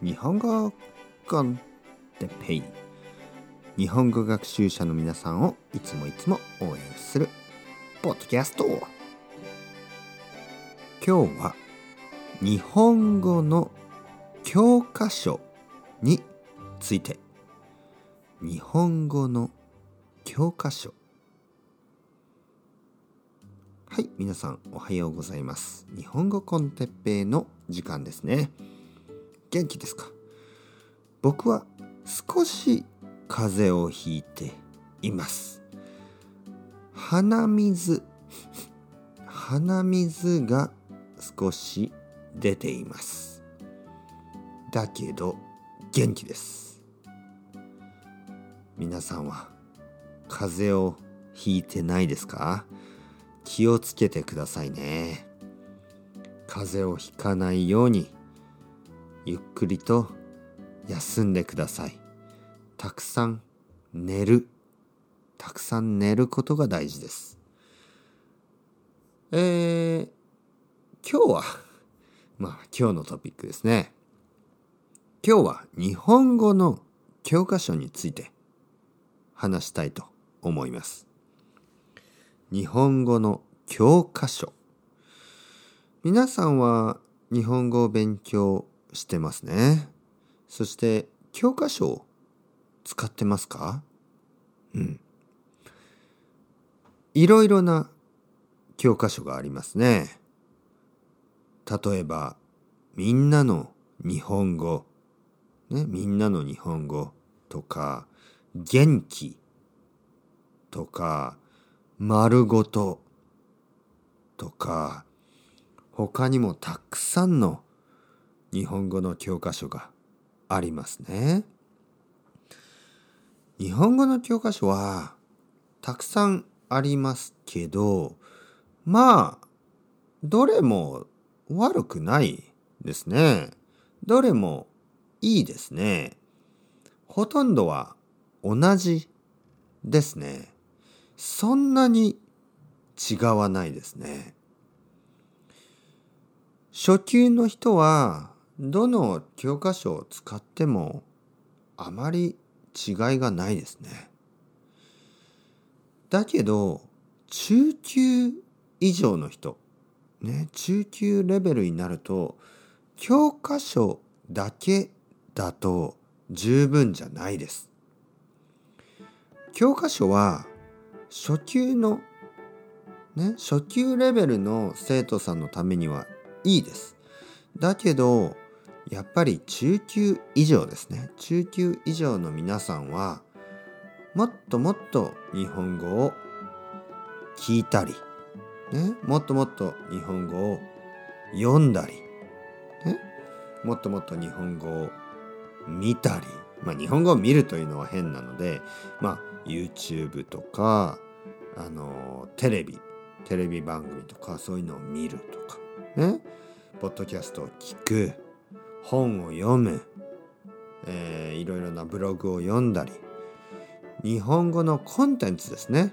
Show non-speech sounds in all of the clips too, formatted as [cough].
日本語コンテペイ。日本語学習者の皆さんをいつもいつも応援するポッドキャスト。今日は日本語の教科書について。日本語の教科書。はい皆さんおはようございます。日本語コンテッペイの時間ですね。元気ですか？僕は少し風邪をひいています。鼻水鼻水が少し出ています。だけど元気です。皆さんは風邪をひいてないですか？気をつけてくださいね。風邪をひかないようにゆっくりと休んでください。たくさん寝る。たくさん寝ることが大事です。えー、今日は [laughs] まあ今日のトピックですね。今日は日本語の教科書について話したいと思います。日本語の教科書。皆さんは日本語を勉強してますね。そして教科書を使ってますか？うん。いろいろな教科書がありますね。例えばみんなの日本語。ねみんなの日本語とか元気とか丸ごととか他にもたくさんの日本語の教科書がありますね。日本語の教科書はたくさんありますけどまあどれも悪くないですね。どれもいいですね。ほとんどは同じですね。そんなに違わないですね。初級の人はどの教科書を使ってもあまり違いがないですね。だけど中級以上の人ね中級レベルになると教科書だけだと十分じゃないです。教科書は初級のね初級レベルの生徒さんのためにはいいです。だけどやっぱり中級以上ですね。中級以上の皆さんはもっともっと日本語を聞いたり、ね、もっともっと日本語を読んだり、ね、もっともっと日本語を見たりまあ日本語を見るというのは変なのでまあ YouTube とかあのテレビテレビ番組とかそういうのを見るとかねポッドキャストを聞く。本を読む、えー、いろいろなブログを読んだり。日本語のコンテンツですね。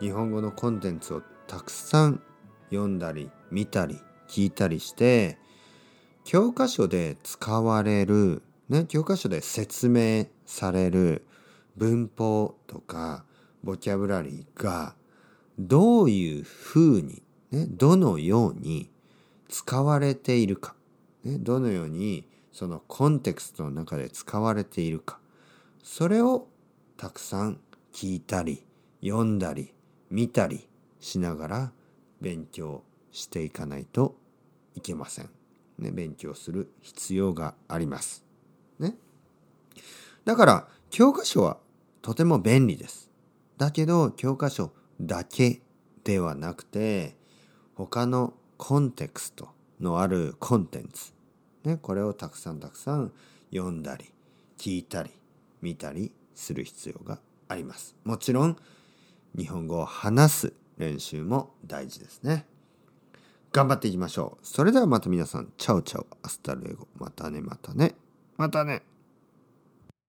日本語のコンテンツをたくさん読んだり見たり聞いたりして教科書で使われる、ね、教科書で説明される文法とかボキャブラリーがどういうふうに、ね、どのように使われているか、ね、どのようにそのコンテクストの中で使われているかそれをたくさん聞いたり読んだり見たりしながら勉強していかないといけません。ね、勉強する必要があります。ね。だから教科書はとても便利です。だけど教科書だけではなくて他のコンテクストのあるコンテンツ、ね、これをたくさんたくさん読んだり聞いたり見たりする必要があります。もちろん日本語を話す練習も大事ですね。頑張っていきましょう。それではまた皆さん、 chao chao、 hasta luego。またね、またね。またね。